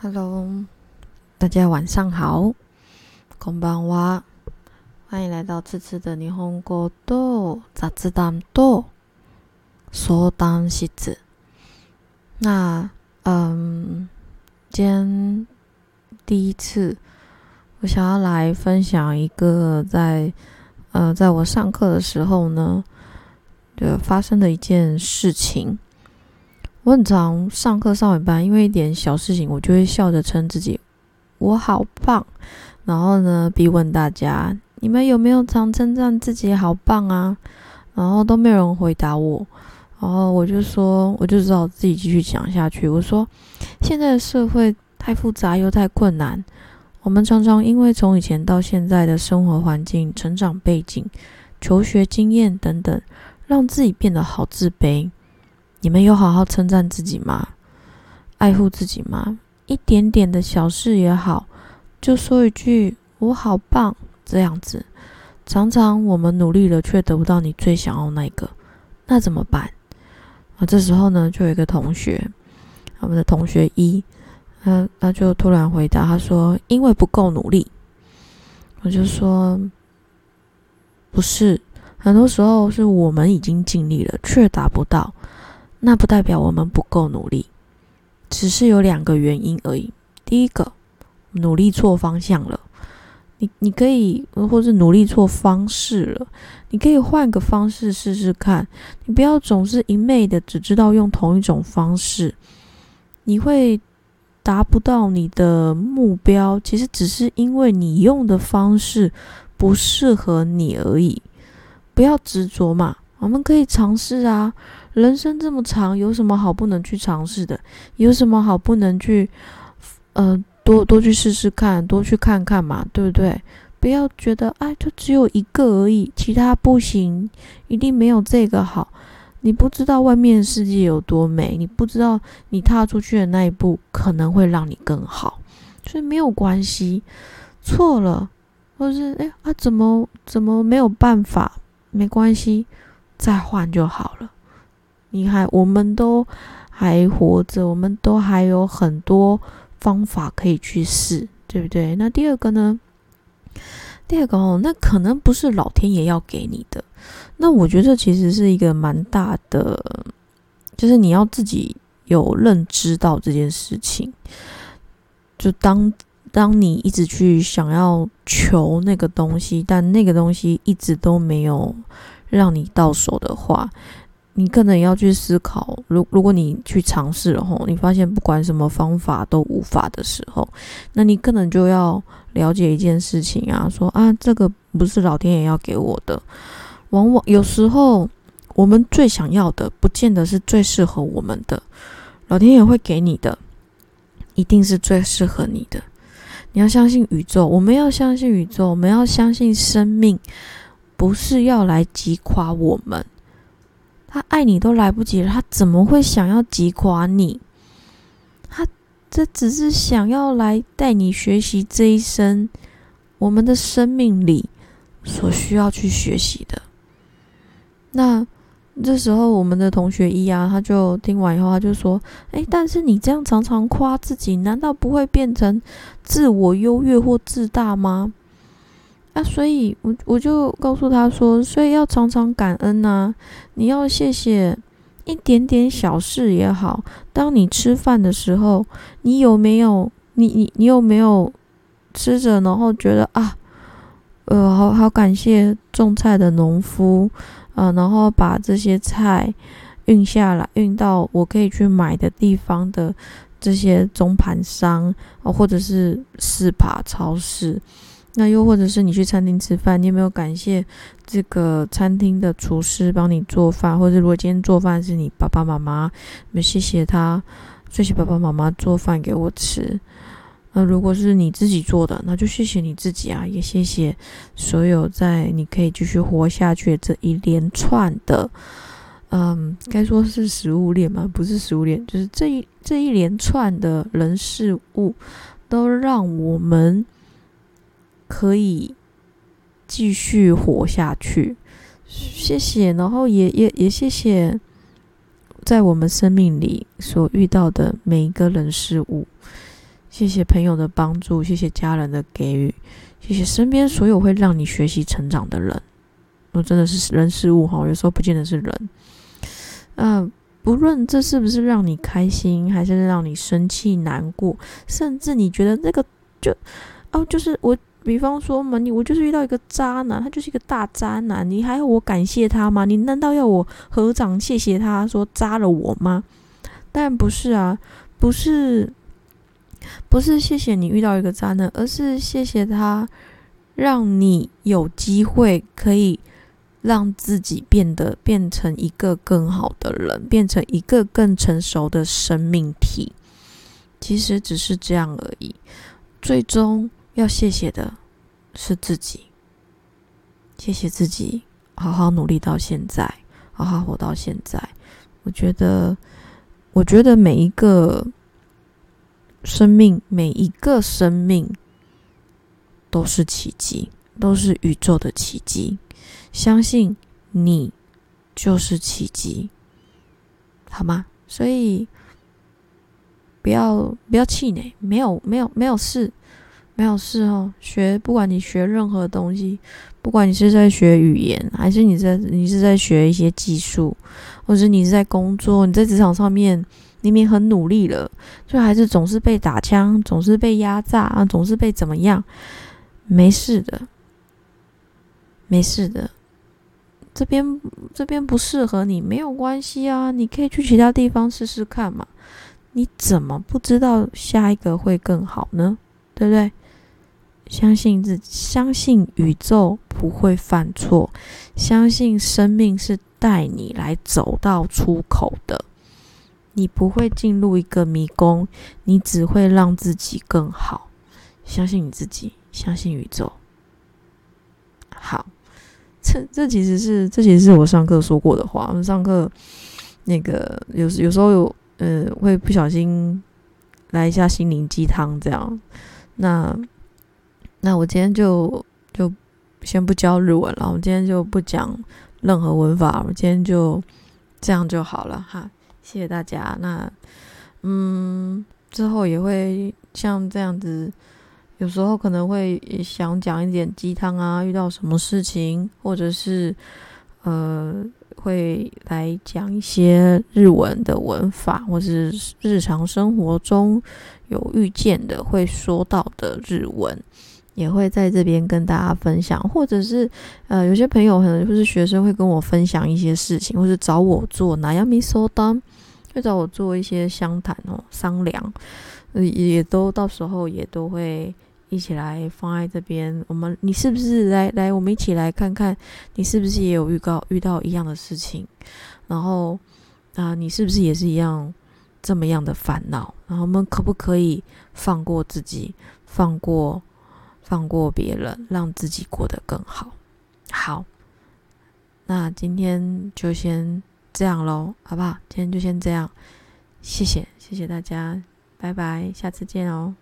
Hello，大家晚上好，こんばんは，欢迎来到次次的霓虹国度杂志单度说当西子。那嗯，今天第一次，我想要来分享一个在呃，在我上课的时候呢，就发生的一件事情。 我很常上课上一半，因为一点小事情，我就会笑着称自己我好棒。然后呢，逼问大家：你们有没有常称赞自己好棒啊？然后都没有人回答我。然后我就说，我就只好自己继续讲下去。我说，现在的社会太复杂又太困难，我们常常因为从以前到现在的生活环境、成长背景、求学经验等等，让自己变得好自卑。你们有好好称赞自己吗？爱护自己吗？一点点的小事也好，就说一句“我好棒”这样子。常常我们努力了，却得不到你最想要那个，那怎么办？啊，这时候呢，就有一个同学，我们的同学一，他他就突然回答，他说：“因为不够努力。”我就说：“不是，很多时候是我们已经尽力了，却达不到。”那不代表我们不够努力，只是有两个原因而已。第一个，努力错方向了，你你可以，或是努力错方式了，你可以换个方式试试看。你不要总是一昧的只知道用同一种方式，你会达不到你的目标。其实只是因为你用的方式不适合你而已。不要执着嘛，我们可以尝试啊。人生这么长，有什么好不能去尝试的？有什么好不能去，呃，多多去试试看，多去看看嘛，对不对？不要觉得，哎，就只有一个而已，其他不行，一定没有这个好。你不知道外面的世界有多美，你不知道你踏出去的那一步可能会让你更好，所以没有关系。错了，或是哎啊，怎么怎么没有办法？没关系，再换就好了。你还，我们都还活着，我们都还有很多方法可以去试，对不对？那第二个呢？第二个哦，那可能不是老天爷要给你的。那我觉得其实是一个蛮大的，就是你要自己有认知到这件事情。就当当你一直去想要求那个东西，但那个东西一直都没有让你到手的话。你可能要去思考，如如果你去尝试了后，你发现不管什么方法都无法的时候，那你可能就要了解一件事情啊，说啊，这个不是老天爷要给我的。往往有时候我们最想要的，不见得是最适合我们的。老天爷会给你的，一定是最适合你的。你要相信宇宙，我们要相信宇宙，我们要相信生命，不是要来击垮我们。他爱你都来不及了，他怎么会想要击垮你？他这只是想要来带你学习这一生我们的生命里所需要去学习的。那这时候，我们的同学一啊，他就听完以后，他就说：“哎，但是你这样常常夸自己，难道不会变成自我优越或自大吗？”啊，所以我我就告诉他说，所以要常常感恩呐，你要谢谢一点点小事也好。当你吃饭的时候，你有没有你你你有没有吃着，然后觉得啊，呃，好好感谢种菜的农夫啊，然后把这些菜运下来，运到我可以去买的地方的这些中盘商，或者是四扒超市。那又或者是你去餐厅吃饭，你有没有感谢这个餐厅的厨师帮你做饭？或者如果今天做饭是你爸爸妈妈，那谢谢他，谢谢爸爸妈妈做饭给我吃。那如果是你自己做的，那就谢谢你自己啊，也谢谢所有在你可以继续活下去这一连串的，嗯，该说是食物链吗？不是食物链，就是这一这一连串的人事物，都让我们。可以继续活下去，谢谢。然后也也也谢谢，在我们生命里所遇到的每一个人事物，谢谢朋友的帮助，谢谢家人的给予，谢谢身边所有会让你学习成长的人。我真的是人事物哈，有时候不见得是人。嗯，不论这是不是让你开心，还是让你生气、难过，甚至你觉得那个就哦，就是我，比方说嘛，你我就是遇到一个渣男，他就是一个大渣男，你还要我感谢他吗？你难道要我合掌谢谢他说渣了我吗？当然不是啊，不是。不是谢谢你遇到一个渣男，而是谢谢他，让你有机会可以让自己变得变成一个更好的人，变成一个更成熟的生命体。其实只是这样而已。最终要谢谢的是自己，谢谢自己，好好努力到现在，好好活到现在。我觉得，我觉得每一个。生命每一个生命都是奇迹，都是宇宙的奇迹。相信你就是奇迹，好吗？所以不要不要气馁，没有没有没有事，没有事哦。学不管你学任何东西，不管你是在学语言，还是你在你是在学一些技术，或者你是在工作，你在职场上面。明明很努力了，就还是总是被打枪，总是被压榨啊，总是被怎么样？没事的，没事的，这边这边不适合你，没有关系啊，你可以去其他地方试试看嘛。你怎么不知道下一个会更好呢？对不对？相信自，相信宇宙不会犯错，相信生命是带你来走到出口的。你不会进入一个迷宫，你只会让自己更好。相信你自己，相信宇宙。好，这这其实是这其实是我上课说过的话。我们上课那个有有时候有呃会不小心来一下心灵鸡汤这样。那那我今天就就先不教日文了，我今天就不讲任何文法，我今天就这样就好了哈。谢谢大家。那，嗯，之后也会像这样子，有时候可能会想讲一点鸡汤啊，遇到什么事情，或者是呃，会来讲一些日文的文法，或是日常生活中有遇见的会说到的日文，也会在这边跟大家分享，或者是呃，有些朋友可能就是学生会跟我分享一些事情，或是找我做哪样咪说当。会找我做一些相谈哦，商量，呃，也都到时候也都会一起来放在这边。我们，你是不是来来，我们一起来看看，你是不是也有预告遇到一样的事情？然后啊，你是不是也是一样这么样的烦恼？然后我们可不可以放过自己，放过放过别人，让自己过得更好？好，那今天就先。这样喽，好不好？今天就先这样，谢谢，谢谢大家，拜拜，下次见哦。